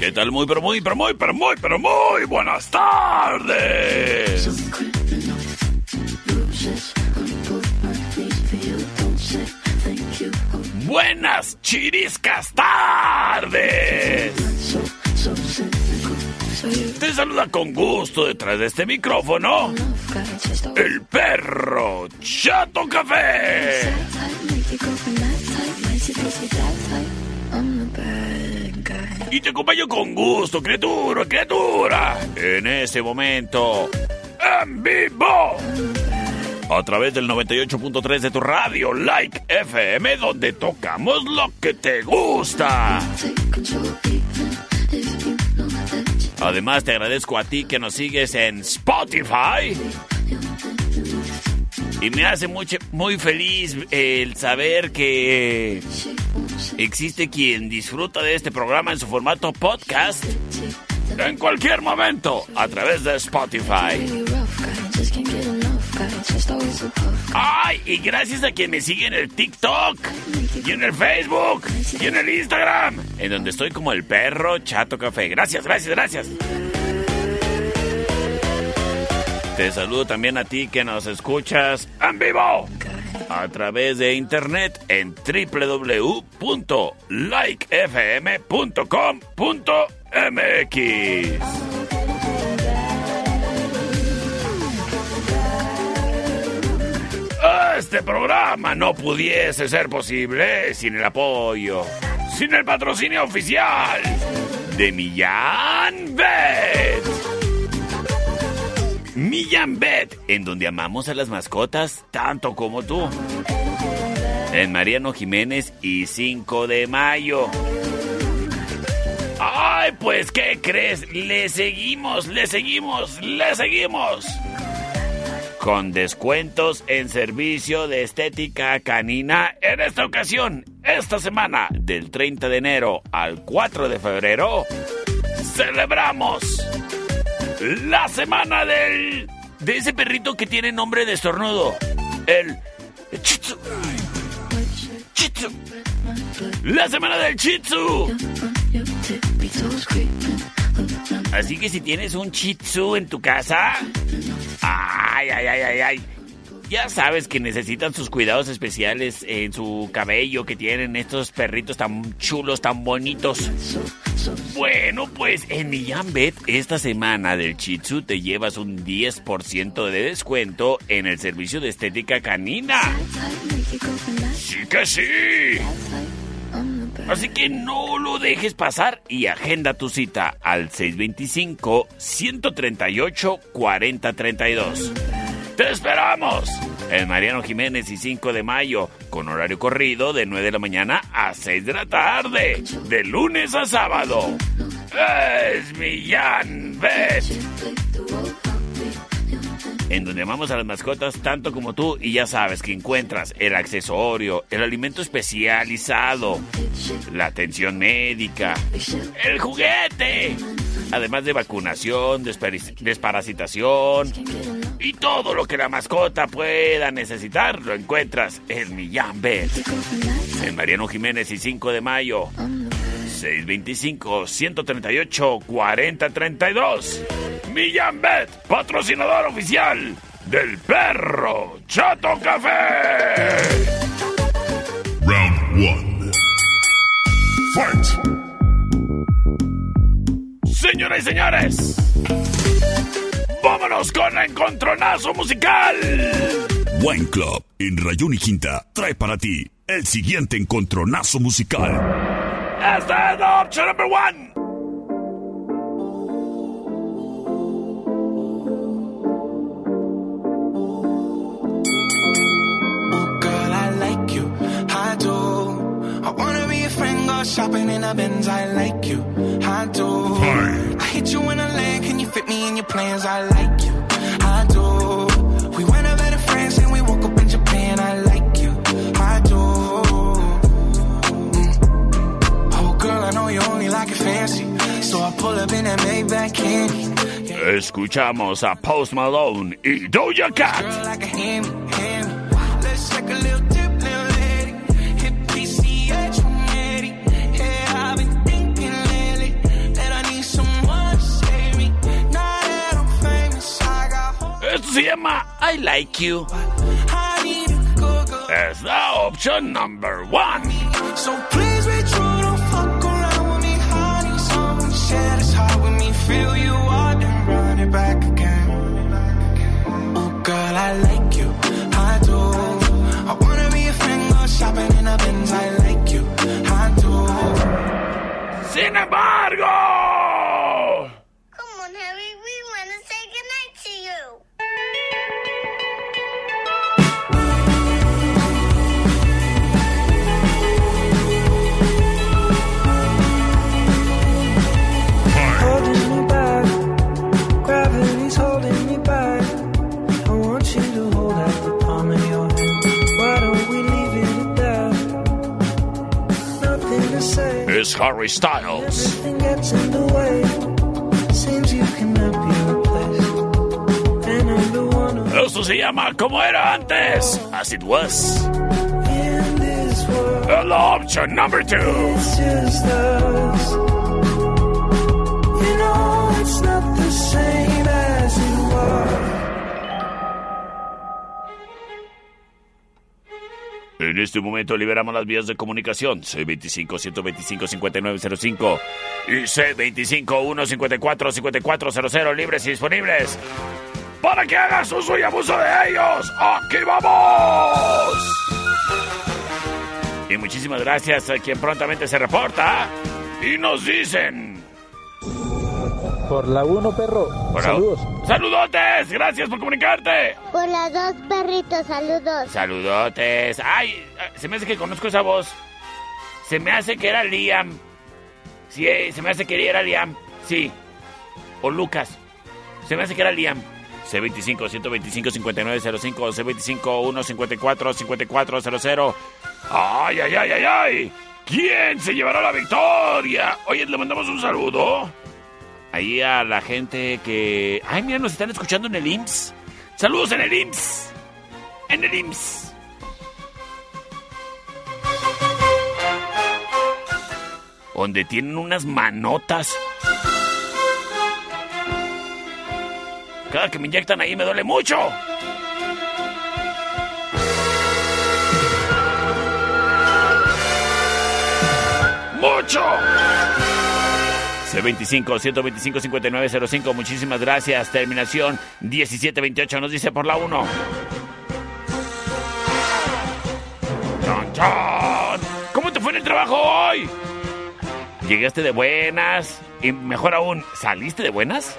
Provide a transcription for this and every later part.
¿Qué tal? Muy, pero muy, pero muy, pero muy, pero muy buenas tardes. Buenas chiriscas tardes. Te saluda con gusto detrás de este micrófono el perro Chato Café. Y te acompaño con gusto, criatura, criatura. En ese momento, en vivo. A través del 98.3 de tu radio, Like FM, donde tocamos lo que te gusta. Además, te agradezco a ti que nos sigues en Spotify. Y me hace muy feliz el saber que existe quien disfruta de este programa en su formato podcast en cualquier momento a través de Spotify. Ay, y gracias a quien me sigue en el TikTok, y en el Facebook, y en el Instagram, en donde estoy como el perro Chato Café. Gracias, gracias, gracias. Te saludo también a ti que nos escuchas en vivo a través de internet en www.likefm.com.mx. Este programa no pudiese ser posible sin el apoyo, sin el patrocinio oficial de Millán Bet. Millán Bet, en donde amamos a las mascotas tanto como tú. En Mariano Jiménez y 5 de mayo. Ay, pues, ¿qué crees? Le seguimos, le seguimos, le seguimos. Con descuentos en servicio de estética canina en esta ocasión, esta semana, del 30 de enero al 4 de febrero, celebramos la semana del... de ese perrito que tiene nombre de estornudo. El... Chitsu. Chitsu. La semana del Chitsu. Así que si tienes un Chitsu en tu casa... Ay, ay, ay, ay, ay. Ya sabes que necesitan sus cuidados especiales en su cabello que tienen estos perritos tan chulos, tan bonitos. Bueno, pues en Bet esta semana del Chitsu te llevas un 10% de descuento en el servicio de estética canina. Sí que sí. Así que no lo dejes pasar y agenda tu cita al 625-138-4032. ¡Te esperamos! En Mariano Jiménez y 5 de mayo, con horario corrido de 9 de la mañana a 6 de la tarde, de lunes a sábado. Es Millán Bet en donde amamos a las mascotas tanto como tú y ya sabes que encuentras el accesorio, el alimento especializado, la atención médica, el juguete, además de vacunación, desparasitación, Y todo lo que la mascota pueda necesitar lo encuentras en Millán Bet. En Mariano Jiménez y 5 de mayo. 625-138-4032. Millán Bet, patrocinador oficial del perro Chato Café. Round 1. Fight. Señoras y señores, vámonos con el encontronazo musical. Wine Club en Rayón y Quinta trae para ti el siguiente encontronazo musical. Esta es la opción number one. Oh, girl, I like you. I do. I wanna be a friend, go shopping in a Benz. I like you. I do. I hit you in a land. Me in your plans? I like you. I do. We went to France and we woke up in Japan. I like you. I do. Mm. Oh, girl, I know you only like it fancy. So I pull up in that Maybach candy. Escuchamos a Post Malone y Doja Cat. Girl, like a hand, hand. Let's take a little se llama I Like You. I need a good girl. Es la opción number one. So please be true, don't fuck around with me, honey. Someone share this heart with me, feel you out and run it back again. Oh, girl, I like you, I do. I wanna be a friend, go shopping in a Benz. I like you, I do. Sin embargo, one who Esto se llama como era antes. As it was. in this world. La opción number two. Este momento liberamos las vías de comunicación C25-125-5905 y C25-154-5400 libres y disponibles para que hagas uso y abuso de ellos. ¡Aquí vamos! Y muchísimas gracias a quien prontamente se reporta y nos dicen... Por la 1, perro. Saludos. ¡Saludotes! Gracias por comunicarte. Por las dos perritos, saludos. Saludotes. Ay, se me hace que conozco esa voz. Se me hace que era Liam. Sí, eh, se me hace que era Liam. Sí. O Lucas. Se me hace que era Liam. C25 125 5905 C25 154 5400. Ay, ay, ay, ay, ay. ¿Quién se llevará la victoria? Oye, le mandamos un saludo. Ahí a la gente que... Ay, mira, nos están escuchando en el IMSS. Saludos en el IMSS. En el IMSS. Donde tienen unas manotas. Cada que me inyectan ahí me duele mucho. ¡Mucho! C25 125 5905, muchísimas gracias. Terminación 1728 nos dice por la 1. ¡Chan, chan! ¿Cómo te fue en el trabajo hoy? ¿Llegaste de buenas? Y mejor aún, ¿saliste de buenas?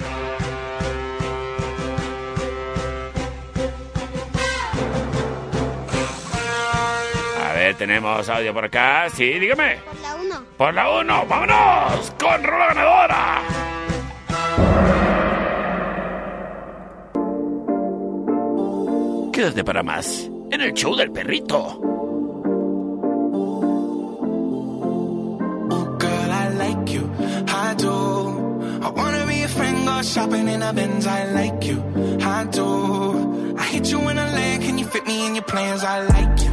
Tenemos audio por acá. Sí, dígame. Por la uno. Por la 1, vámonos con Rola Ganadora. Quédate para más en el show del perrito. Oh, girl, I like you. I do. I wanna be a friend, go shopping in a Benz. I like you. I do. I hit you in a leg, can you fit me in your plans? I like you,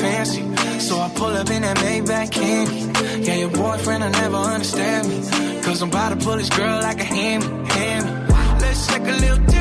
fancy, so I pull up in that Maybach candy. Yeah, your boyfriend will never understand me, cause I'm about to pull this girl like a hammy, hammy. Let's take a little dip,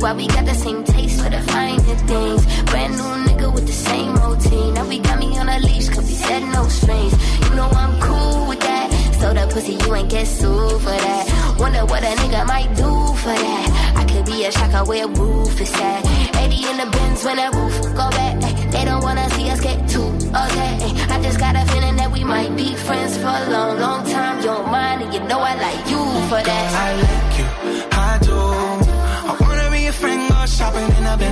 Why we got the same taste for the finer things. Brand new nigga with the same routine. Now we got me on a leash, cause we said no strings. You know I'm cool with that. So the pussy, you ain't get sued for that. Wonder what a nigga might do for that. I could be a shocker where roof is at. 80 in the bins when that roof go back. They don't wanna see us get too okay. I just got a feeling that we might be friends for a long, long time. You don't mind, and you know I like you for Girl, that. I like you, I do.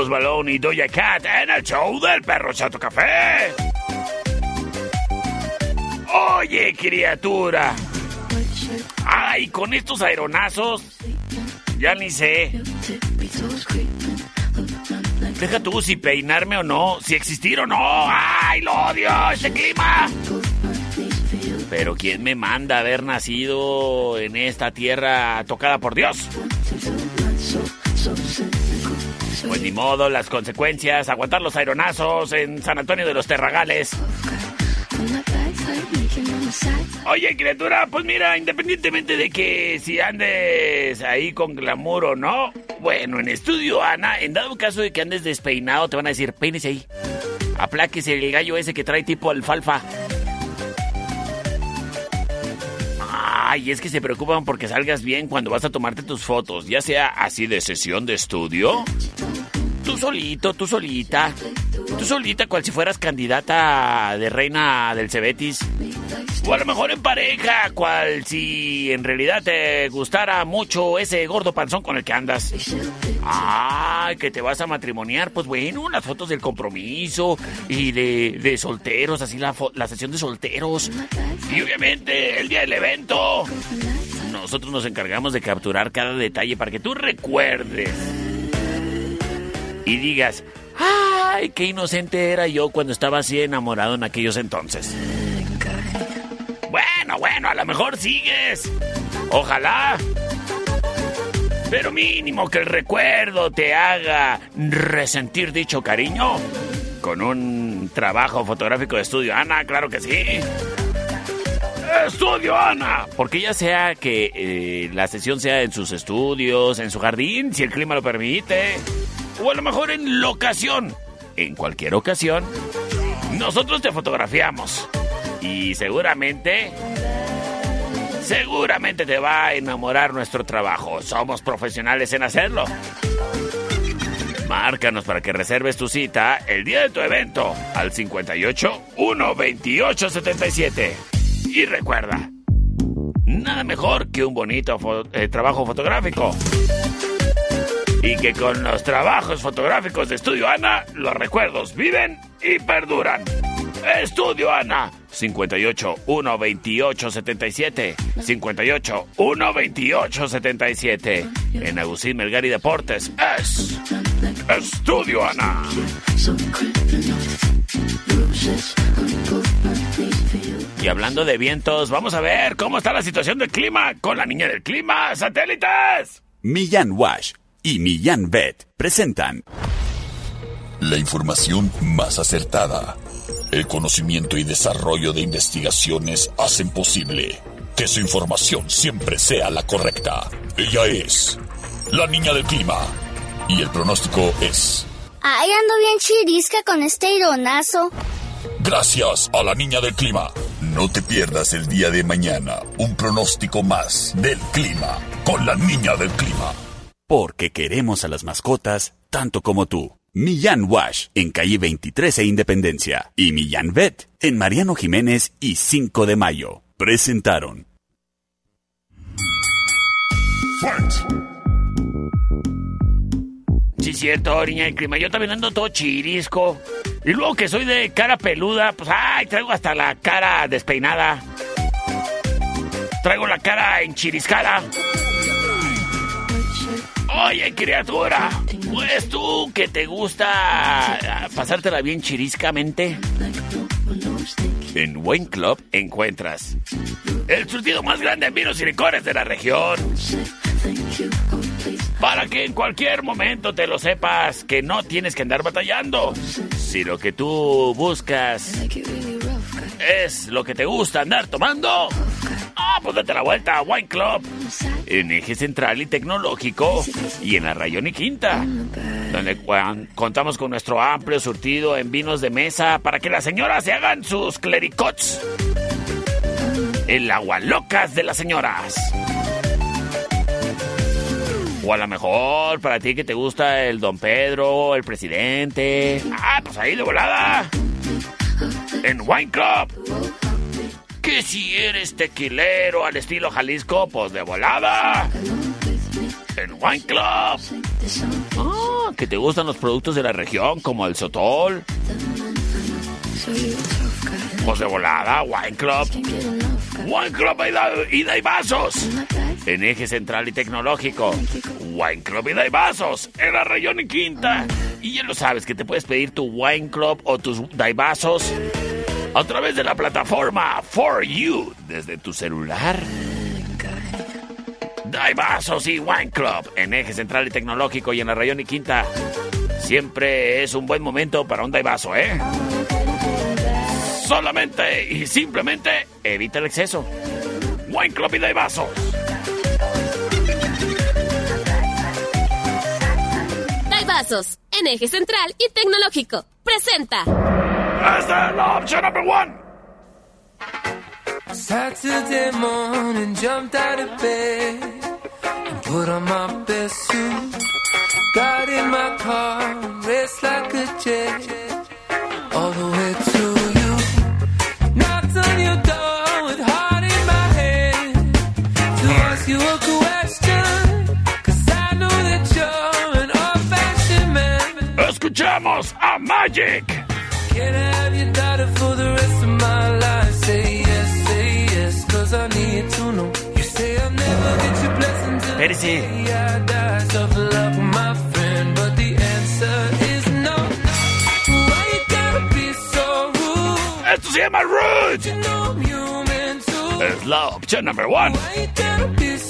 Post Malone y Doja Cat en el show del perro Chato Café. Oye, criatura. Ay, con estos aeronazos. Ya ni sé. Deja tú si peinarme o no, si existir o no. ¡Ay, lo odio! ¡Este clima! Pero ¿quién me manda haber nacido en esta tierra tocada por Dios? Pues ni modo, las consecuencias, aguantar los aeronazos en San Antonio de los Terragales. Oye, criatura, pues mira, independientemente de que si andes ahí con glamour o no, bueno, en estudio, Ana, en dado caso de que andes despeinado, te van a decir, peínese ahí. Apláquese el gallo ese que trae tipo alfalfa. Ay, es que se preocupan porque salgas bien cuando vas a tomarte tus fotos, ya sea así de sesión de estudio. Tú solito, tú solita. Tú solita, cual si fueras candidata de reina del Cebetis. O a lo mejor en pareja, cual si en realidad te gustara mucho ese gordo panzón con el que andas. Ay, que te vas a matrimoniar. Pues bueno, las fotos del compromiso y de, de solteros, así la, la sesión de solteros. Y obviamente el día del evento. Nosotros nos encargamos de capturar cada detalle para que tú recuerdes. Y digas, ay, qué inocente era yo cuando estaba así enamorado en aquellos entonces. Bueno, bueno, a lo mejor sigues. Ojalá. Pero mínimo que el recuerdo te haga resentir dicho cariño. Con un trabajo fotográfico de estudio, Ana, claro que sí. Estudio Ana. Porque ya sea que eh, la sesión sea en sus estudios, en su jardín, si el clima lo permite, o a lo mejor en locación. En cualquier ocasión, nosotros te fotografiamos. Y seguramente, seguramente te va a enamorar nuestro trabajo. Somos profesionales en hacerlo. Márcanos para que reserves tu cita el día de tu evento al 58 128 77. Y recuerda, nada mejor que un bonito eh, trabajo fotográfico. Y que con los trabajos fotográficos de Estudio Ana, los recuerdos viven y perduran. Estudio Ana, 58 128 77. 58 128 77. En Agustín Melgar y Deportes es Estudio Ana. Y hablando de vientos, vamos a ver cómo está la situación del clima con la niña del clima, satélites. Millán Wash y Millán Vet presentan La información más acertada. El conocimiento y desarrollo de investigaciones hacen posible que su información siempre sea la correcta. Ella es la niña del clima. Y el pronóstico es... Ay, ando bien chirisca con este ironazo. Gracias a la niña del clima. No te pierdas el día de mañana un pronóstico más del clima con la niña del clima. Porque queremos a las mascotas tanto como tú. Millán Wash en calle 23 e Independencia y Millán Vet en Mariano Jiménez y 5 de Mayo. Presentaron Sí, cierto, niña del clima. Yo también ando todo chirisco. Y luego que soy de cara peluda, pues ay, traigo hasta la cara despeinada. Traigo la cara enchiriscada. Oye, criatura, pues tú que te gusta ah, pasártela bien chiriscamente. En Wine Club encuentras el surtido más grande en vinos y licores de la región. Para que en cualquier momento te lo sepas que no tienes que andar batallando. Si lo que tú buscas es lo que te gusta andar tomando, pues date la vuelta a Wine Club. En eje central y tecnológico y en la Rayón y Quinta. Donde cuan- contamos con nuestro amplio surtido en vinos de mesa para que las señoras se hagan sus clericots. El agua locas de las señoras. O a lo mejor para ti que te gusta el Don Pedro, el presidente. Ah, pues ahí de volada. En Wine Club. Que si eres tequilero al estilo Jalisco, pues de volada. En Wine Club. Ah, que te gustan los productos de la región como el sotol. Pues de volada, Wine Club. Wine Club y vasos. En eje central y tecnológico. Wine Club ida y vasos. En la Rayón y Quinta. Y ya lo sabes que te puedes pedir tu Wine Club o tus Daibazos a través de la plataforma For You desde tu celular. Daibazos y Wine Club en eje central y tecnológico y en la Rayón y Quinta. Siempre es un buen momento para un Daibazo, ¿eh? Solamente y simplemente evita el exceso. Wine Club y Daibazos. Daibazos, en eje central y tecnológico. Presenta. Es la opción number one. Saturday morning, jumped out of bed and put on my best suit. Got in my car, raced like a jet all the way to you. Knocked on your door with heart in my head to ask you a question. Cause I know that you're an old fashioned man. Escuchamos a Magic. Can have daughter for the rest of my life? Say yes, say yes, cause I need to know. You say I'll never get your blessing till Espérese. the day I die. Suffer love my friend, but the answer is no. Why you gotta be so rude? Esto se llama Rude. You know I'm human too. Es la opción number one. Why you gotta be so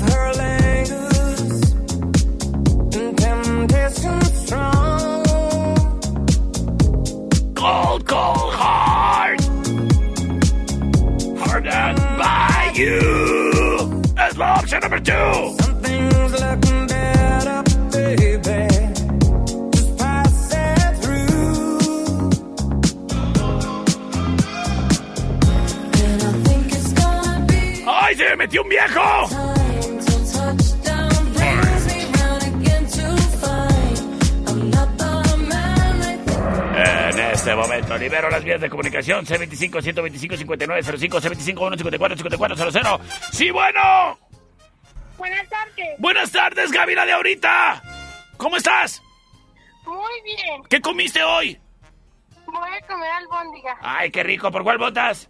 Cold, cold heart. Hardened by you. That's option number two. Something's looking better, baby. Just pass it through. And I think it's gonna be ¡Ay, se me metió un viejo! Este momento libero las vías de comunicación C25 125 5905 C25 154 5400. Sí, bueno. Buenas tardes. Buenas tardes, Gaby, la de ahorita. ¿Cómo estás? Muy bien. ¿Qué comiste hoy? Voy a comer albóndiga Ay, qué rico. ¿Por cuál votas?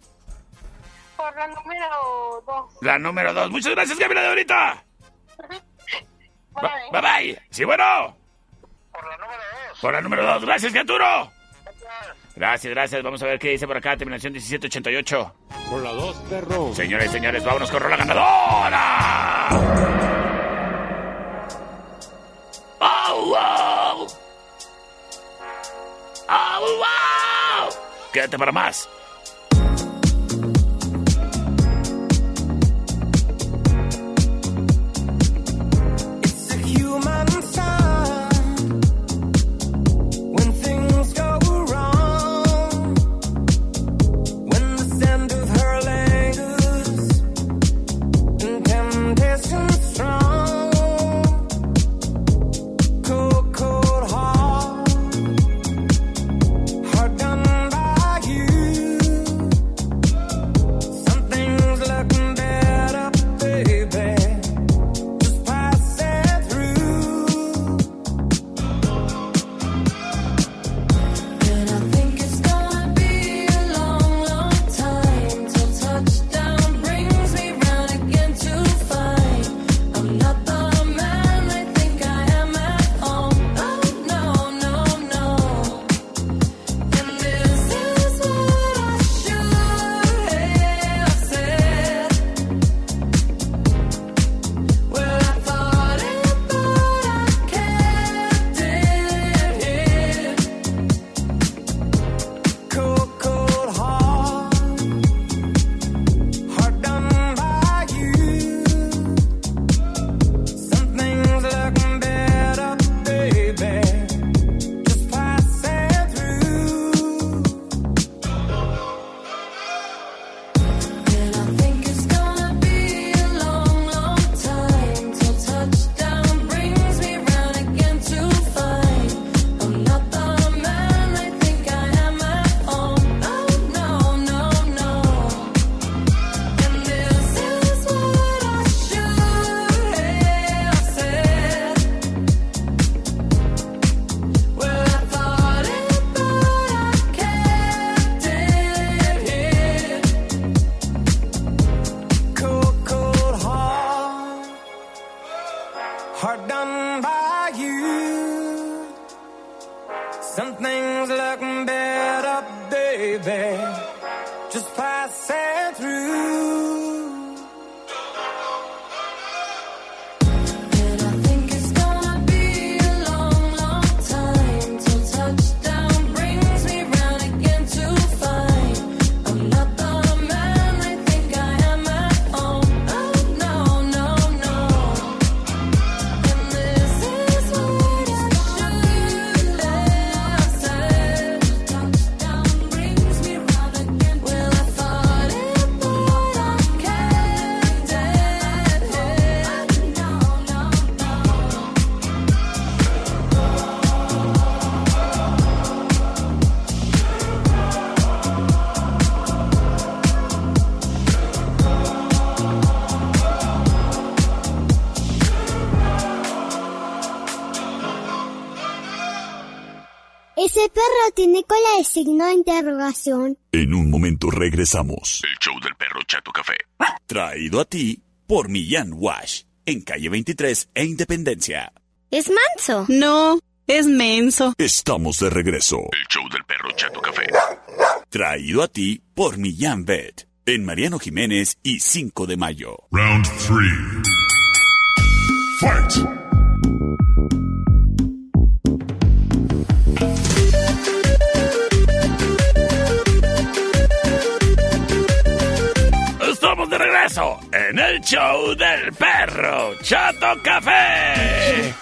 por la número 2. La número dos. Muchas gracias, Gaby, la de ahorita. Bye. Bye bye. Sí, bueno. Por la número dos. Por la número dos. Gracias, Gaturo. Gracias, gracias. Vamos a ver qué dice por acá. Terminación 1788. Por la dos, perro. Señores y señores, vámonos con la ganadora. ¡Oh, wow! ¡Oh, wow! Quédate para más. just passing through. Signo de interrogación. En un momento regresamos. El show del perro Chato Café. Traído a ti por Millán Wash. En calle 23 e Independencia. ¿Es manso? No, es menso. Estamos de regreso. El show del perro Chato Café. Traído a ti por Millán Vet. En Mariano Jiménez y 5 de mayo. Round 3. Fight. En el show del perro Chato Café.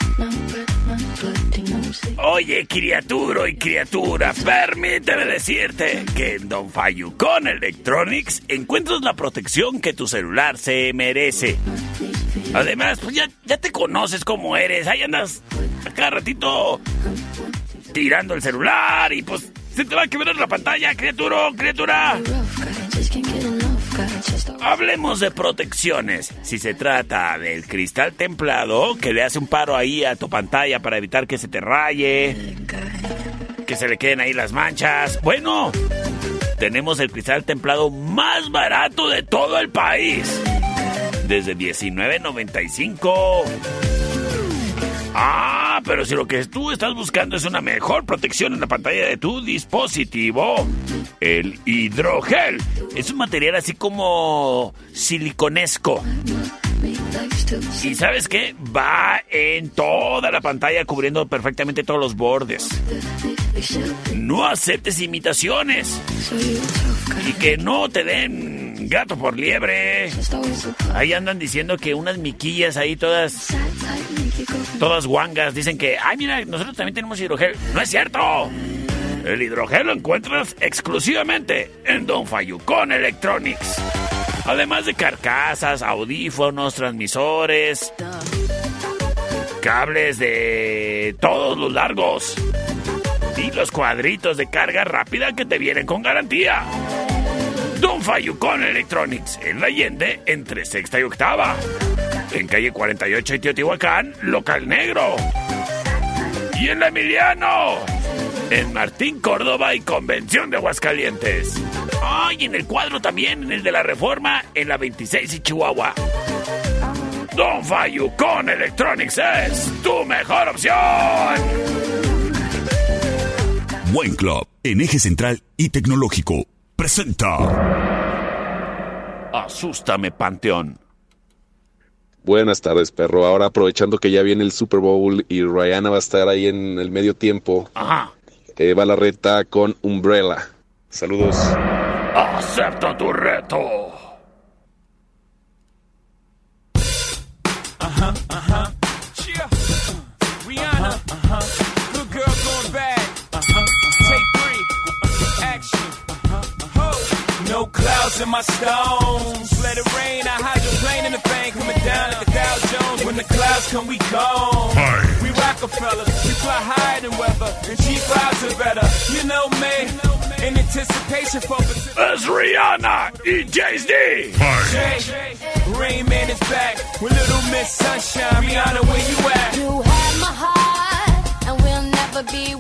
Oye, criatura y criatura, permíteme decirte que en Don Fayucón Electronics encuentras la protección que tu celular se merece. Además, pues ya, ya te conoces cómo eres. Ahí andas cada ratito tirando el celular y pues se te va a quebrar la pantalla, criatura, criatura. Hablemos de protecciones. Si se trata del cristal templado, que le hace un paro ahí a tu pantalla para evitar que se te raye, que se le queden ahí las manchas. Bueno, tenemos el cristal templado más barato de todo el país. Desde 19.95. Ah, pero si lo que tú estás buscando es una mejor protección en la pantalla de tu dispositivo, el hidrogel es un material así como siliconesco. ¿Y sabes qué? Va en toda la pantalla cubriendo perfectamente todos los bordes. No aceptes imitaciones. Y que no te den gato por liebre. Ahí andan diciendo que unas miquillas ahí todas... Todas guangas dicen que... Ay, mira, nosotros también tenemos hidrogel. No es cierto. El hidrogel lo encuentras exclusivamente en Don Fayucón Electronics. Además de carcasas, audífonos, transmisores, cables de todos los largos y los cuadritos de carga rápida que te vienen con garantía. Don Fayucón Electronics en la Allende entre sexta y octava. En calle 48 y Teotihuacán, local negro. Y en la Emiliano. En Martín Córdoba y Convención de Aguascalientes. Ay, en el cuadro también, en el de la Reforma, en la 26 y Chihuahua. Don Fayucón Electronics es tu mejor opción. Buen Club, en eje central y tecnológico, presenta. Asústame, Panteón. Buenas tardes, perro. Ahora aprovechando que ya viene el Super Bowl y Rihanna va a estar ahí en el medio tiempo, Ajá. eh, va la reta con Umbrella. Saludos. Acepta tu reto. In my stones. Let it rain. I hydroplane in the thing coming down like the Dow Jones. When the clouds come, we gone. We Rockefellers. We fly higher than weather. And cheap clouds are better. You know me. In anticipation for Es Rihanna y Jay-Z. Jay, Rain Man is back with Little Miss Sunshine. Rihanna, where you at? You have my heart, and we'll never be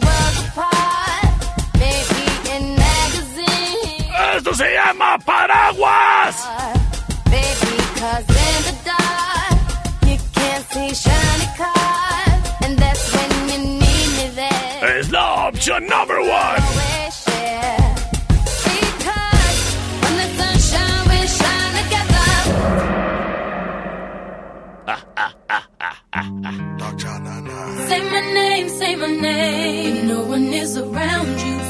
you need me there. Es la opción number one. Always share. Because when the sunshine, we shine together. Say my name, say my name. If no one is around you,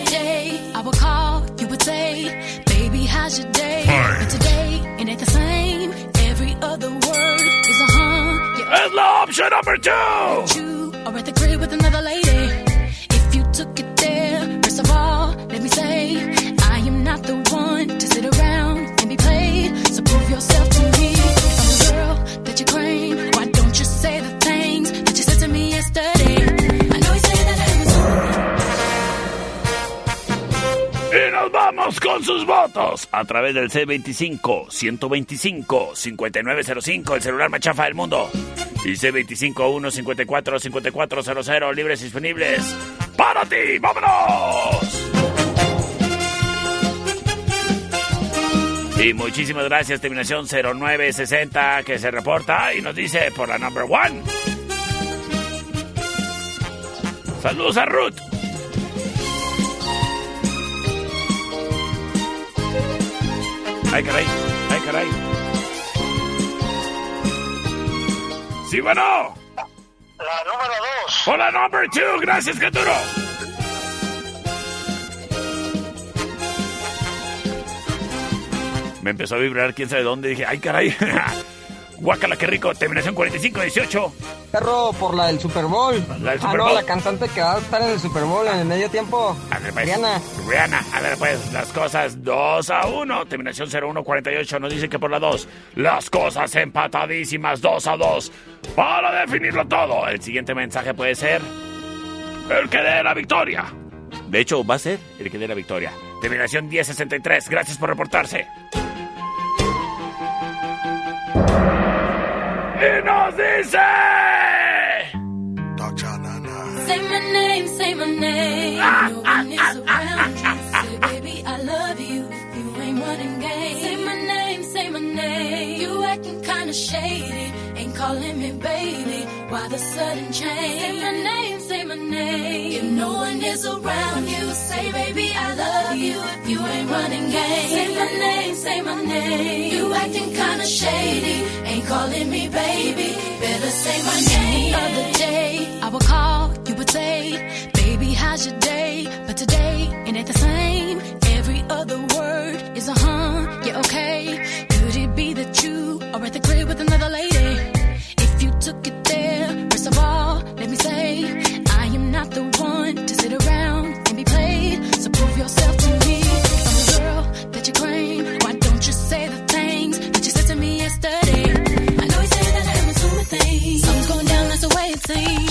Huh. Yeah, Es la opción number two. you are at the with another lady. If you took it there, first of all, let me say, I am not the one to sit around and be played. So prove yourself vamos con sus votos a través del C25-125-5905, el celular más chafa del mundo. Y C25-154-5400, libres y disponibles. ¡Para ti! ¡Vámonos! Y muchísimas gracias, terminación 0960 que se reporta y nos dice por la number one. Saludos a Ruth. Ay, caray, ay, caray. Sí, bueno. La número dos. Hola, number two. Gracias, Caturo. Me empezó a vibrar quién sabe dónde. Dije, ay, caray. Guácala, qué rico. Terminación 45-18. Perro, por la del Super Bowl. La del ah, Super no, Bowl. la cantante que va a estar en el Super Bowl en el medio tiempo. pues. Rihanna. Rihanna, a ver pues, las cosas 2 a 1. Terminación 0148 nos dice que por la 2. Las cosas empatadísimas 2 a 2. Para definirlo todo, el siguiente mensaje puede ser. El que dé la victoria. De hecho, va a ser el que dé la victoria. Terminación 1063. Gracias por reportarse. Y nos dice. Say my name, say my name. No one is around ah, you. Ah. Say, baby, I love you. You ain't running game. Say my name, say my name. You acting kinda shady. Calling me baby. Why the sudden change? Say my name, say my name. If no one is around you, say, baby, I love you. If you ain't running game. Say my name, say my name. You acting kinda shady. Ain't calling me baby. Better say my name. The Other day, I would call, you would say, baby, how's your day? But today, ain't it the same. Every other word is a huh, yeah, okay. Could it be that you are at the crib with another lady? That's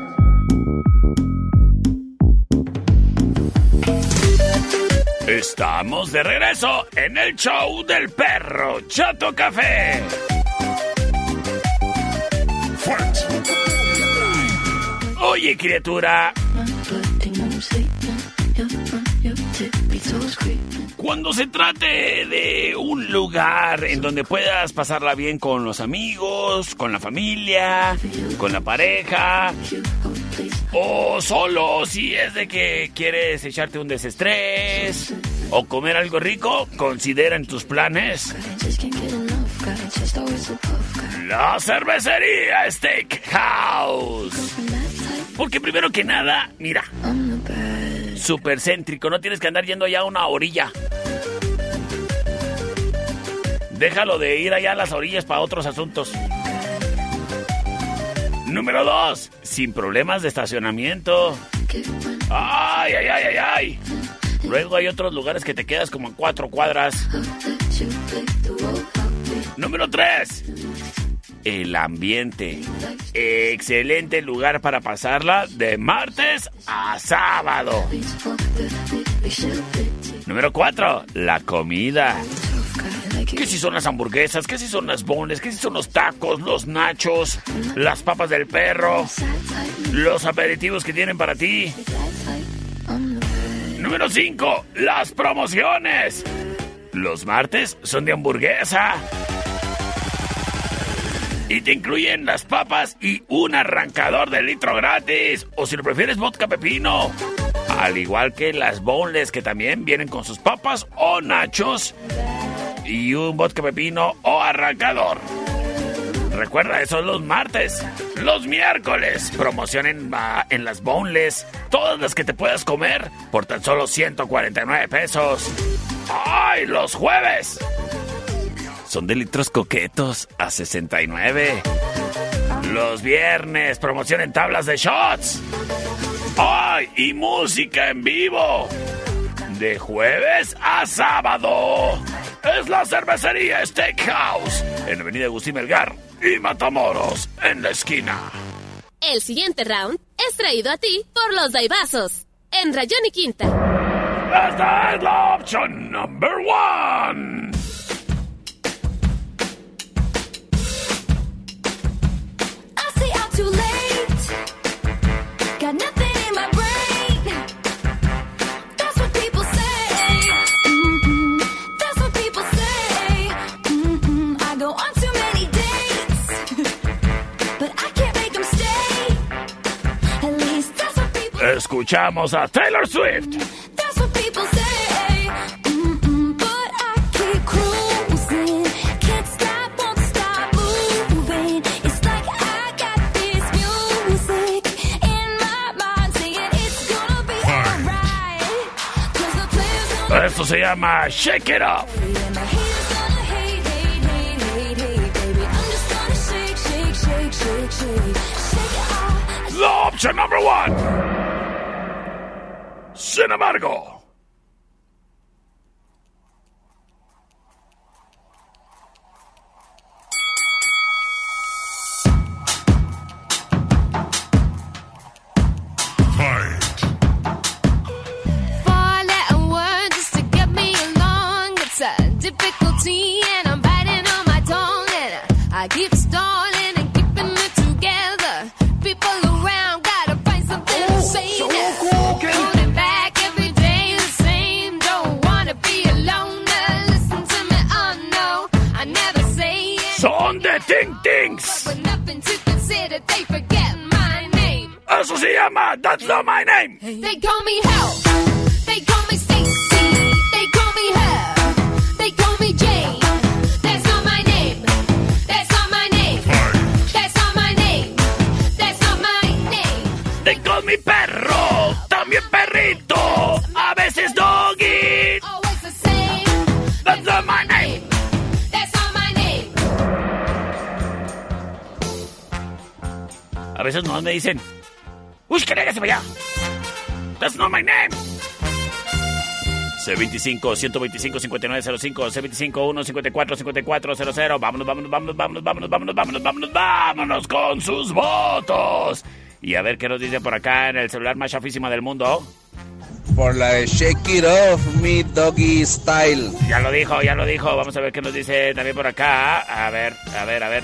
Estamos de regreso en el show del perro Chato Café. Oye, criatura. Cuando se trate de un lugar en donde puedas pasarla bien con los amigos, con la familia, con la pareja, o solo si es de que quieres echarte un desestrés o comer algo rico, considera en tus planes la cervecería Steakhouse. Porque primero que nada, mira, super céntrico, no tienes que andar yendo allá a una orilla. Déjalo de ir allá a las orillas para otros asuntos. Número 2. Sin problemas de estacionamiento. Ay, ay, ay, ay, ay. Luego hay otros lugares que te quedas como en cuatro cuadras. Número 3. El ambiente. Excelente lugar para pasarla de martes a sábado. Número 4. La comida. ¿Qué si son las hamburguesas? ¿Qué si son las bones? ¿Qué si son los tacos, los nachos, las papas del perro? Los aperitivos que tienen para ti. Número 5. Las promociones. Los martes son de hamburguesa. Y te incluyen las papas y un arrancador de litro gratis. O si lo prefieres, vodka pepino. Al igual que las boneless que también vienen con sus papas o nachos. Y un vodka pepino o arrancador. Recuerda, eso es los martes. Los miércoles, promoción en, ah, en las boneless. Todas las que te puedas comer por tan solo 149 pesos. ¡Ay, los jueves! Son de litros coquetos a 69. Los viernes, promoción en tablas de shots. ¡Ay! Y música en vivo. De jueves a sábado. Es la cervecería Steakhouse. En Avenida Agustín Melgar y Matamoros, en la esquina. El siguiente round es traído a ti por los Daibazos. En Rayón y Quinta. Esta es la opción number one. Escuchamos a Taylor Swift. That's what people say. Mm-mm. But I keep cruising. Can't stop, won't stop moving. It's like I got this music in my mind saying it's gonna be alright. 'Cause the players gonna Esto se llama Shake It gonna shake, shake, option number one. Sin embargo. God, that's not my name. They call me Hell. They call me Stacy. They call me Hell. They call me Jane. That's not my name. That's not my name. That's not my name. That's not my name. They call me Perro. También Perrito. A veces Doggy. Always the same. That's not my name. That's not my name. A veces no me dicen. ¡Uy, que déjese para allá! That's not my name. C25 125 5905 C25 154 5400 Vámonos, vámonos, vámonos, vámonos, vámonos, vámonos, vámonos, vámonos, vámonos con sus votos. Y a ver qué nos dice por acá en el celular más chafísimo del mundo. Por la de Shake It Off, Me Doggy Style. Ya lo dijo, ya lo dijo. Vamos a ver qué nos dice también por acá. A ver, a ver, a ver.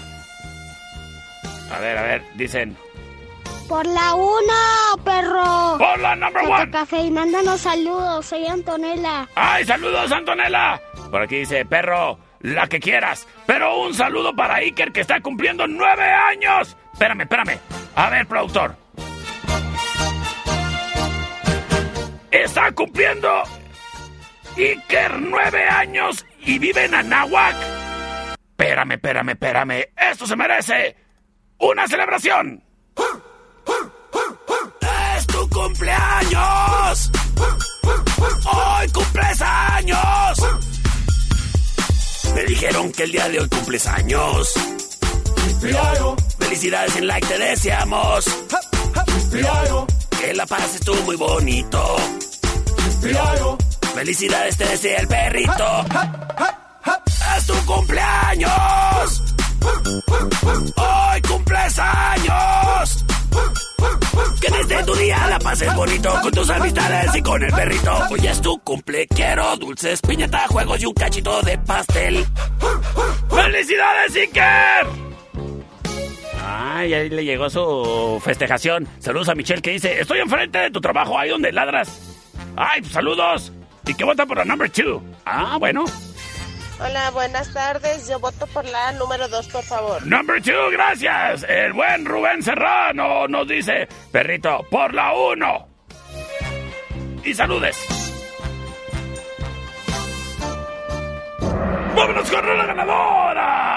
A ver, a ver. Dicen. Por la una, perro. Por la number one. Café y mándanos saludos. Soy Antonella. ¡Ay, saludos, Antonella! Por aquí dice, perro, la que quieras. Pero un saludo para Iker que está cumpliendo nueve años. Espérame, espérame. A ver, productor. Está cumpliendo Iker nueve años y vive en Anáhuac. Espérame, espérame, espérame. Esto se merece una celebración. ¡Es tu cumpleaños! ¡Hoy cumples años! Me dijeron que el día de hoy cumples años. Felicidades en like te deseamos. Que la pases tú muy bonito. Felicidades te desea el perrito. ¡Es tu cumpleaños! ¡Hoy cumples años! Que desde tu día la pases bonito con tus amistades y con el perrito. Hoy es tu cumple, quiero dulces, piñata, juegos y un cachito de pastel. ¡Felicidades, Iker! Ay, ahí le llegó su festejación. Saludos a Michelle que dice, estoy enfrente de tu trabajo, ahí donde ladras. Ay, pues, saludos. ¿Y qué vota por la number two? Ah, bueno. Hola, buenas tardes. Yo voto por la número dos, por favor. Number two, gracias. El buen Rubén Serrano nos dice, perrito, por la uno. Y saludes. ¡Vámonos con la ganadora!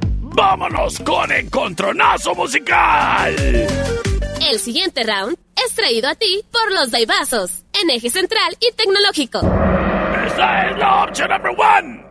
vámonos con Encontronazo Musical. El siguiente round es traído a ti por los Daibazos, en eje central y tecnológico. Esta es la opción number one.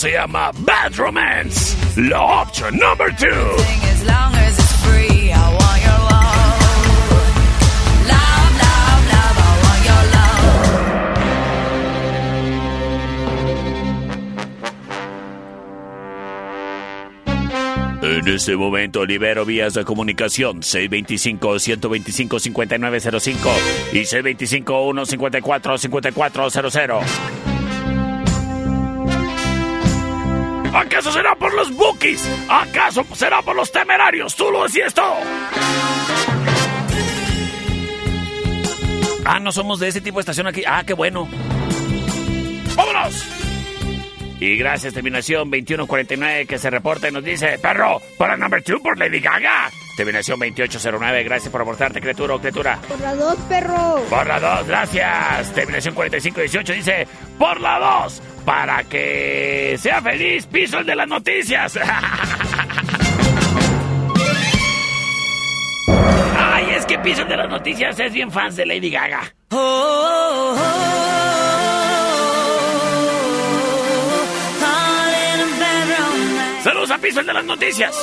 se llama Bad Romance. La opción number two. As long as it's free, I want your love. Love, love, love, I want your love. En este momento libero vías de comunicación 625-125-5905 y 625-154-5400. ¿Acaso será por los bookies? ¿Acaso será por los temerarios? ¿Tú lo decías todo? Ah, no somos de ese tipo de estación aquí. Ah, qué bueno. ¡Vámonos! Y gracias, terminación 2149 que se reporta y nos dice, perro, para number two por Lady Gaga. Terminación 2809, gracias por aportarte, criatura o criatura. Por la dos, perro. Por la 2, gracias. Terminación 4518 dice, por la 2, para que sea feliz, piso el de las noticias. Ay, es que piso el de las noticias es bien fans de Lady Gaga. Oh, oh, oh. Saludos a piso el de las noticias.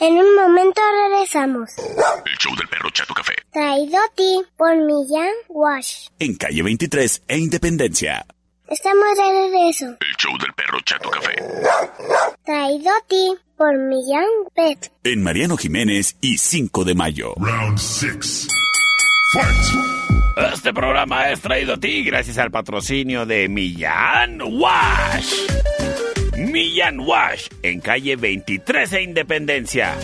En un momento regresamos. El show del perro Chato Café. Traído a ti por Millán Wash. En calle 23 e Independencia. Estamos de regreso. El show del perro Chato Café. Traído a ti por Millán Pet. En Mariano Jiménez y 5 de mayo. Round 6. Este programa es traído a ti gracias al patrocinio de Millán Wash. Millán Wash, en calle 23 e Independencia.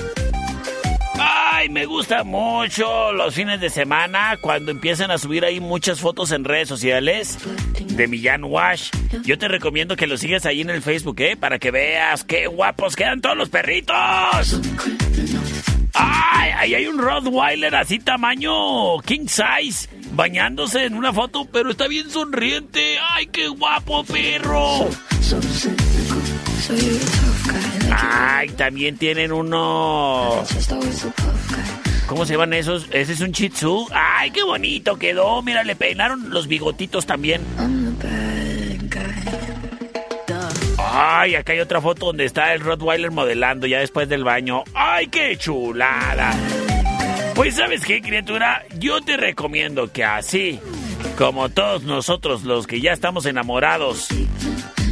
Ay, me gusta mucho los fines de semana cuando empiezan a subir ahí muchas fotos en redes sociales de Millán Wash. Yo te recomiendo que lo sigas ahí en el Facebook, ¿eh? Para que veas qué guapos quedan todos los perritos. ¡Ay! Ahí hay un Rottweiler así tamaño king size bañándose en una foto, pero está bien sonriente. ¡Ay, qué guapo perro! ¡Ay! También tienen uno. ¿Cómo se llaman esos? Ese es un Shih. ¡Ay, qué bonito quedó! Mira, le peinaron los bigotitos también. Ay, acá hay otra foto donde está el Rottweiler modelando ya después del baño. ¡Ay, qué chulada! Pues sabes qué, criatura, yo te recomiendo que así, como todos nosotros los que ya estamos enamorados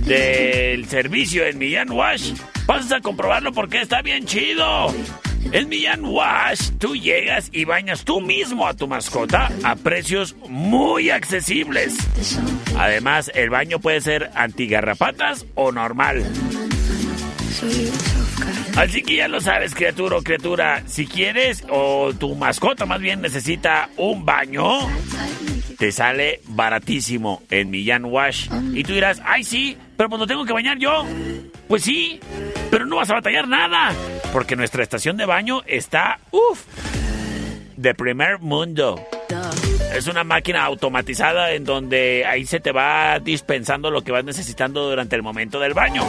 del servicio en Millán Wash, pases a comprobarlo porque está bien chido. En Millán Wash, tú llegas y bañas tú mismo a tu mascota a precios muy accesibles. Además, el baño puede ser antigarrapatas o normal. Así que ya lo sabes, criatura o criatura. Si quieres, o tu mascota más bien necesita un baño, te sale baratísimo en Millán Wash. Y tú dirás, ay sí, pero pues lo tengo que bañar yo. Pues sí, pero no vas a batallar nada. Porque nuestra estación de baño está, uff, de primer mundo. Es una máquina automatizada en donde ahí se te va dispensando lo que vas necesitando durante el momento del baño.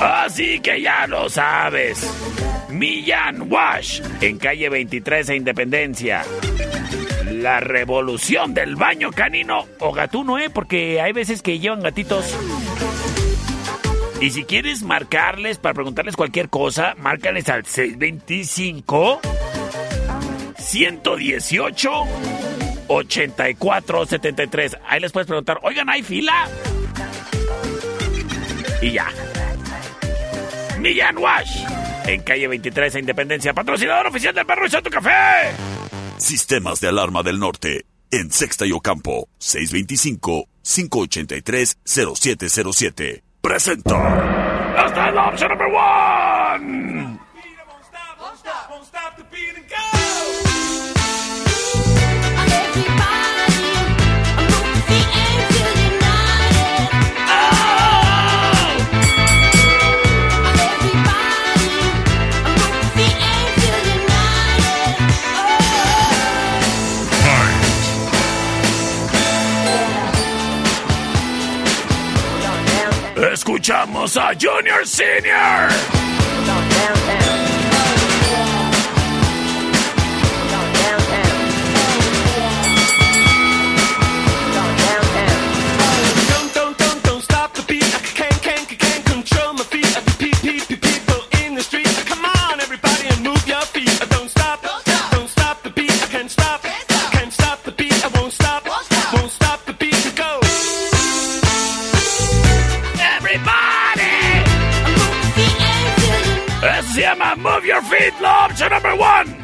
Así que ya lo sabes. Millán Wash, en calle 23 e Independencia. La revolución del baño canino o gatuno, ¿eh? Porque hay veces que llevan gatitos. Y si quieres marcarles para preguntarles cualquier cosa, márcales al 625 118 8473. Ahí les puedes preguntar, oigan, ¿hay fila? Y ya. Millán Wash, en calle 23 a Independencia, patrocinador oficial del Perro y Santo Café. Sistemas de alarma del norte. En Sexta y Ocampo. 625-583-0707. Presenta. Esta es la opción number one. Escuchamos a Junior Senior. Move your feet, la opción number one.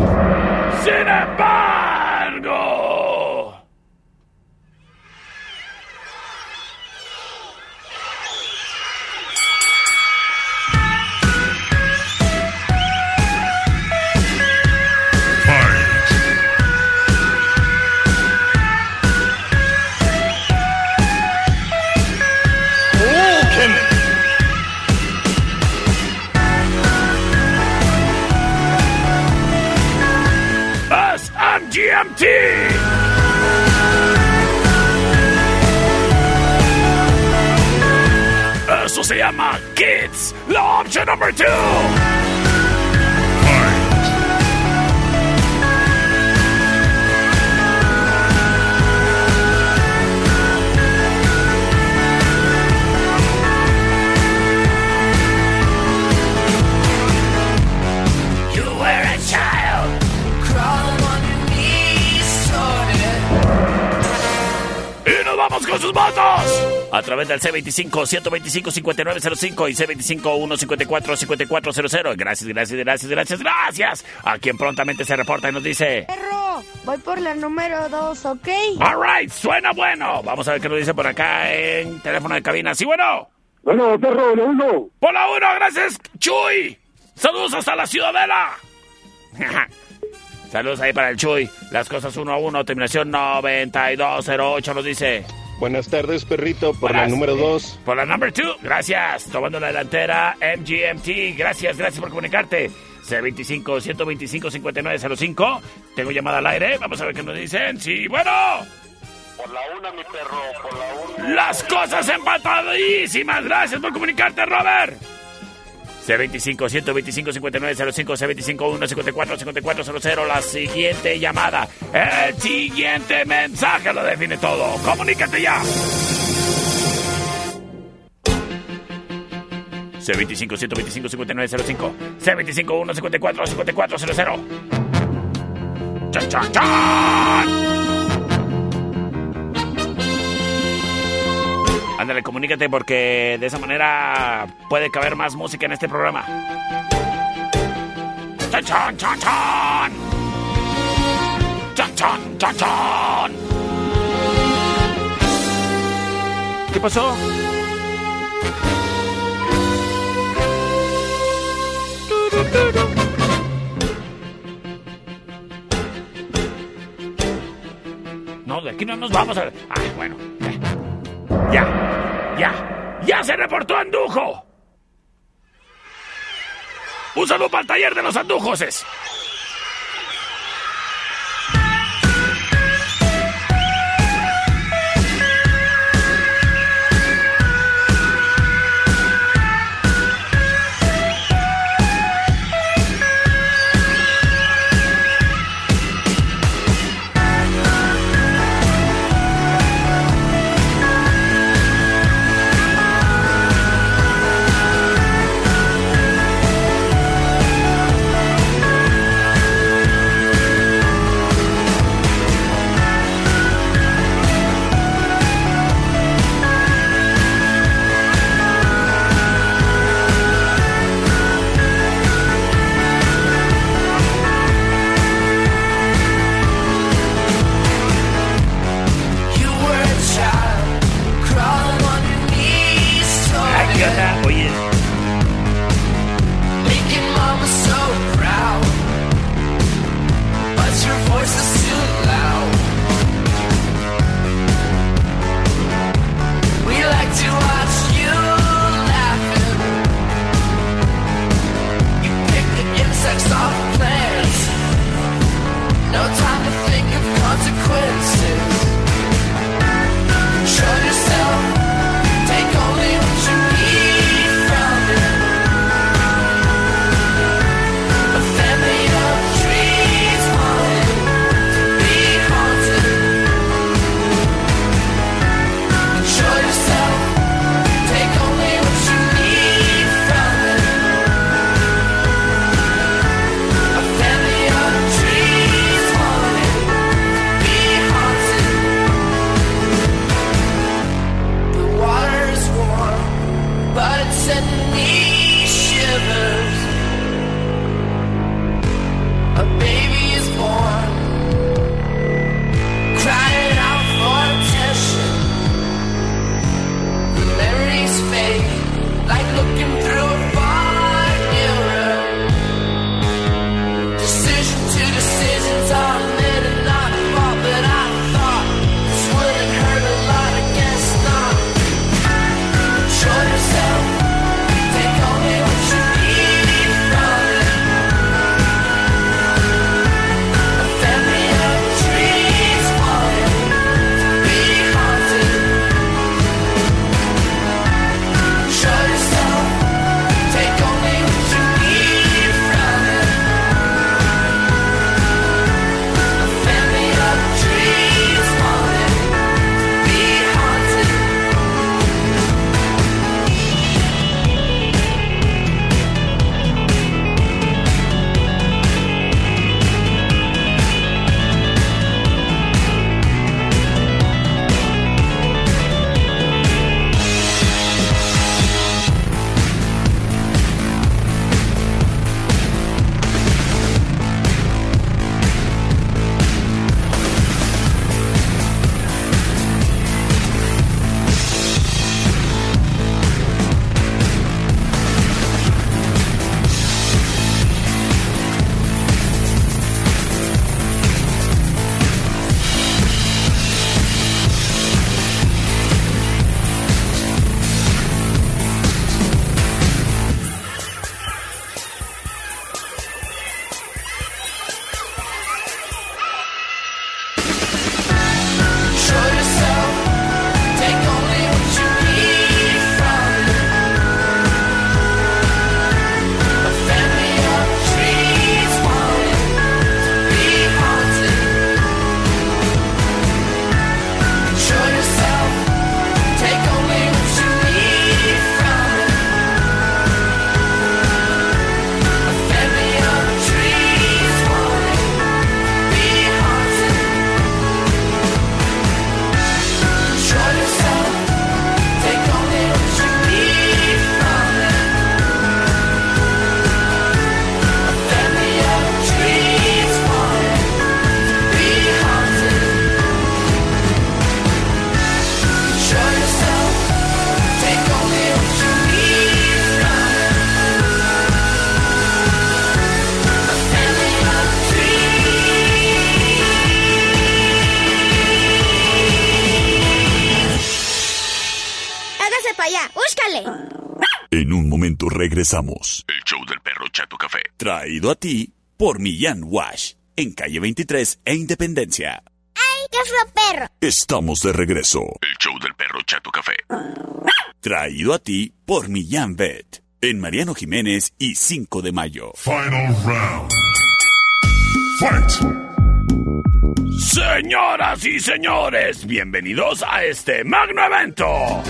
A través del C25-125-5905 y C25-154-5400. Gracias, gracias, gracias, gracias, gracias. A quien prontamente se reporta y nos dice... Perro, voy por la número dos, ¿ok? All right, suena bueno. Vamos a ver qué nos dice por acá en teléfono de cabina. Sí, bueno. Bueno, perro, la uno. Por la uno, gracias, Chuy. Saludos hasta la Ciudadela. Saludos ahí para el Chuy. Las cosas uno a uno, terminación 9208 nos dice. Buenas tardes, perrito, por la número 2. Por la number two, gracias. Tomando la delantera, MGMT. Gracias, gracias por comunicarte. C25-125-5905. Tengo llamada al aire. Vamos a ver qué nos dicen. Sí, bueno. Por la una, mi perro, por la una. Las cosas empatadísimas. Gracias por comunicarte, Robert. C25-125-5905, C25-154-5400. La siguiente llamada. El siguiente mensaje lo define todo. Comunícate ya. C25-125-5905, C25-154-5400. ¡Chan, chan, chan! Ándale, comunícate porque de esa manera puede caber más música en este programa. ¡Chan, chan, chan, chan! ¡Chan, chan, chan! ¿Qué pasó? No, de aquí no nos vamos a... Ay, bueno, ya. Ya, ya, se reportó Andujo. Un saludo para el taller de los Andujoses. Regresamos. El show del perro Chato Café. Traído a ti por Millán Wash. En calle 23 e Independencia. ¡Ay, qué fue perro! Estamos de regreso. El show del perro Chato Café. Traído a ti por Millán Vet. En Mariano Jiménez y 5 de mayo. Final round. Fight. Señoras y señores, bienvenidos a este magno evento.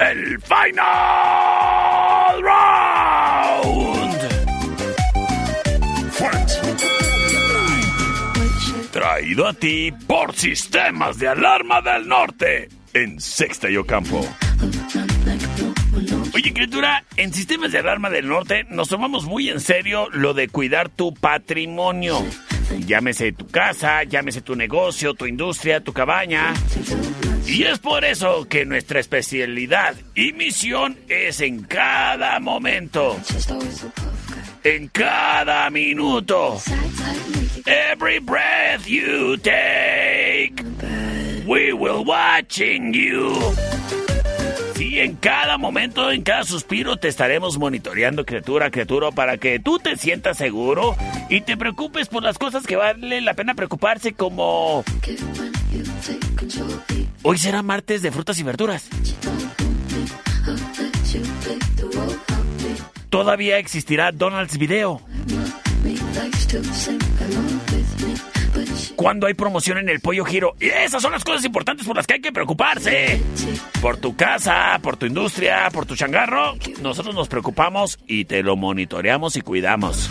El Final Round. Traído a ti por Sistemas de Alarma del Norte en Sexta y Ocampo. Oye, criatura, en Sistemas de Alarma del Norte nos tomamos muy en serio lo de cuidar tu patrimonio. Llámese tu casa, llámese tu negocio, tu industria, tu cabaña. Y es por eso que nuestra especialidad y misión es en cada momento, en cada minuto, every breath you take, we will watching you. Sí, en cada momento, en cada suspiro te estaremos monitoreando, criatura, criatura, para que tú te sientas seguro y te preocupes por las cosas que vale la pena preocuparse, como... Hoy será martes de frutas y verduras. Todavía existirá Donald's Video. Cuando hay promoción en el pollo giro. Y esas son las cosas importantes por las que hay que preocuparse. Por tu casa, por tu industria, por tu changarro. Nosotros nos preocupamos y te lo monitoreamos y cuidamos.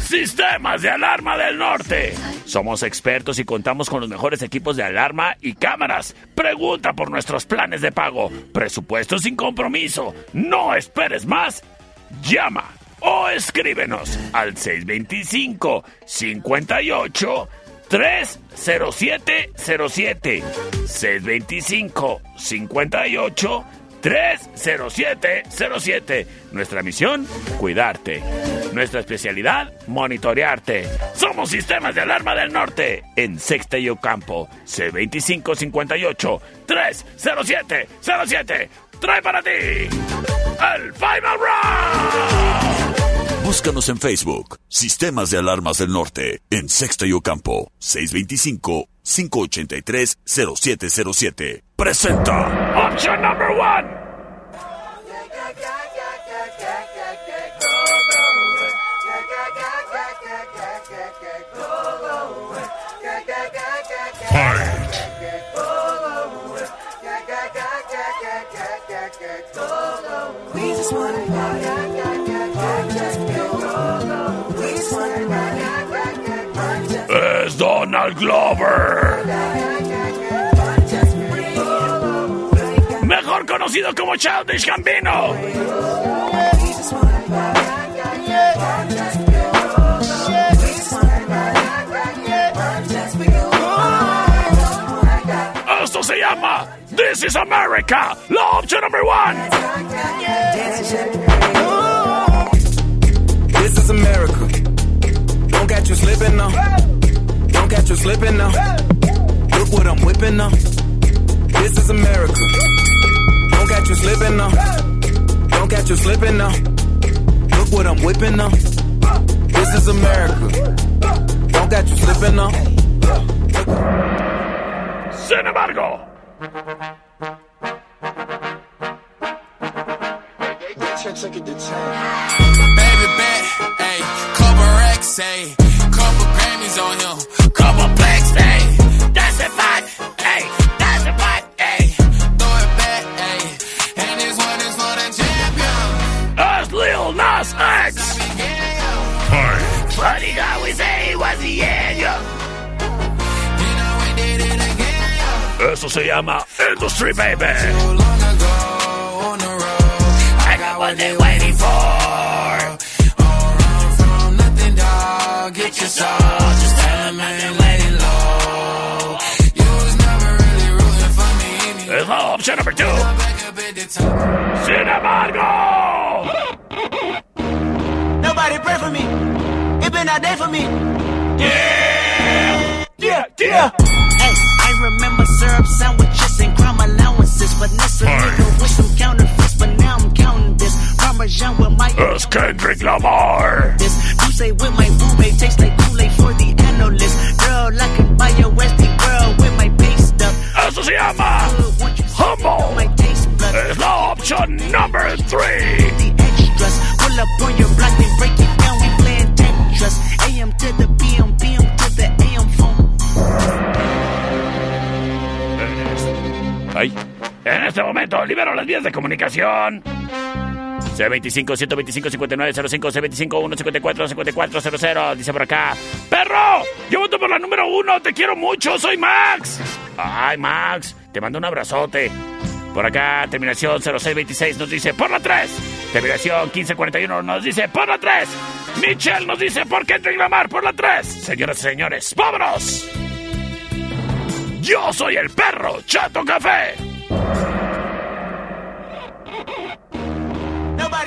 Sistemas de Alarma del Norte. Somos expertos y contamos con los mejores equipos de alarma y cámaras. Pregunta por nuestros planes de pago. Presupuesto sin compromiso. No esperes más. Llama o escríbenos al 625 58 30707 625 58 30707 Nuestra misión, cuidarte. Nuestra especialidad, monitorearte. Somos Sistemas de Alarma del Norte en Sexta y Ocampo. C2558 30707 Trae para ti el Final Round. Búscanos en Facebook. Sistemas de Alarmas del Norte. En Sexta y Ocampo. 625-583-0707. Presenta. Option number one. Donald Glover. Mejor conocido como Childish Gambino. Esto se llama This is America. La opción number one. This is America. Don't catch you slipping now. Don't catch you slipping now. Look what I'm whipping now. This is America. Don't catch you slipping now. Don't catch you slipping now. Look what I'm whipping now. This is America. Don't catch you slipping now. Sin embargo, Baby bet, ayy, couple racks, ayy, couple Grammys on him, couple blacks, ayy, that's a fact, ayy, that's a fact, ayy, throw it back, ayy, and this one is for the champion. as Lil Nas X. But he always say he was the angel. Eso se llama Industry Baby. I got what they waiting for. Dog. Get your soul. Just tell them I been waiting low. You was never really rooting for me. Es la opción number two. Sin embargo, Nobody pray for me. It been a day for me. Yeah, yeah, yeah. Hey, I remember syrup sandwiches and crime allowances. Vanessa nigga with some counterfeits. Kendrick Lamar. This say with my boo babe tastes like Kool-Aid for the analyst. Girl, I can buy your Westie world with my base stuff. Eso se llama Humble. Es la opción number three. Extras, pull up on your block and break it down. We playing Tetris. AM to the PM, PM to the AM phone. Ay, en este momento libero las vías de comunicación. C25-125-5905, C25-154-5400. Dice por acá: ¡Perro! Yo voto por la número uno. Te quiero mucho. Soy Max. Ay, Max. Te mando un abrazote. Por acá, terminación 0626 nos dice por la 3. Terminación 1541 nos dice por la 3. Michelle nos dice por qué Lamar por la 3. Señoras y señores, ¡vámonos! Yo soy el perro Chato Café.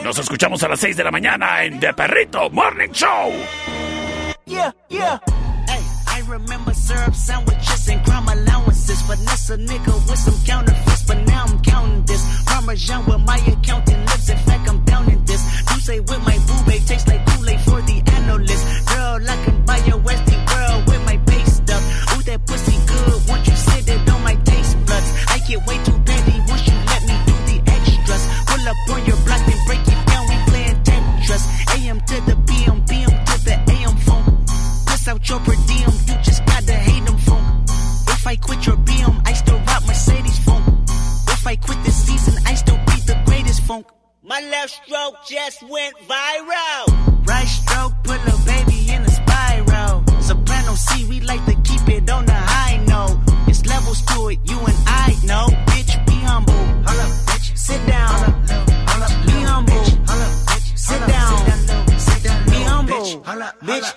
Nos escuchamos a las 6 de la mañana en The Perrito Morning Show. Yeah, yeah. Hey, I remember syrup sandwiches and crime allowances. Finesse a nigga with some counterfeits, but now I'm counting this. Parmesan with my accountant lips. In fact, I'm down in this. You say with my boo babe tastes like Kool-Aid for the analyst. Girl, I can buy your Westie world with my base stuff. Ooh, that pussy good. Once you sit it on my taste buds, I get way too petty once you let me do the extras. Pull up on your Tetris. AM to the PM, PM to the AM phone. Piss out your per diem, you just gotta hate them phone. If I quit your BM, I still rock Mercedes phone. If I quit this season, I still be the greatest funk. My left stroke just went viral. Right stroke put a baby in a spiral. Soprano C, we like to keep it on the high note. It's levels to it, you and I know.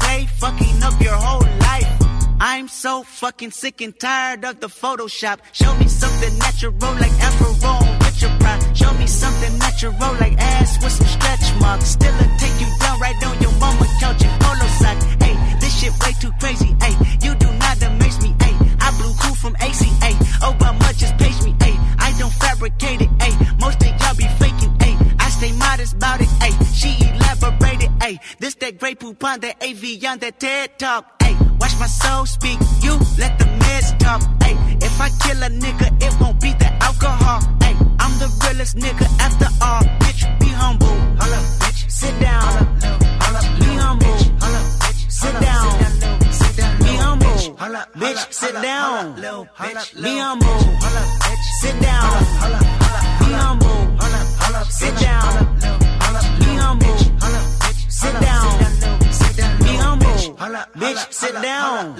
Play, fucking up your whole life. I'm so fucking sick and tired of the Photoshop. Show me something natural like Afro with your pride. Show me something natural like ass with some stretch marks. Still a take you down right on your mama couch in polo sock. Hey, this shit way too crazy. Hey, you do not amaze me. Hey, I blew cool from ACA. Obama just page me. Hey, I don't fabricate it. Hey, most of modest about it. Hey, she elaborated. Hey, this that great poop on that AV on that TED talk. Hey, watch my soul speak. You let the meds talk. Hey, if I kill a nigga, it won't be the alcohol. Hey, I'm the realest nigga after all. Bitch, be humble. Hold up, bitch. Sit down. Hold up. Be humble. Holla, bitch. Sit down. Be humble. Bitch, sit down. Be humble. Sit down. Be humble. Sit down. Sit down. Sit down.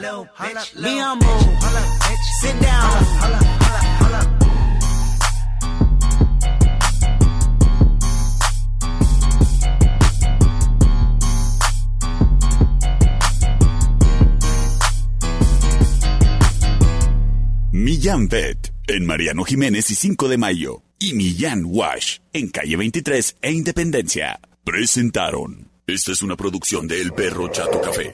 Sit down. Millán en Mariano Jiménez y 5 de Mayo. Y Millán Wash en calle 23 e Independencia. Presentaron. Esta es una producción de El Perro Chato Café.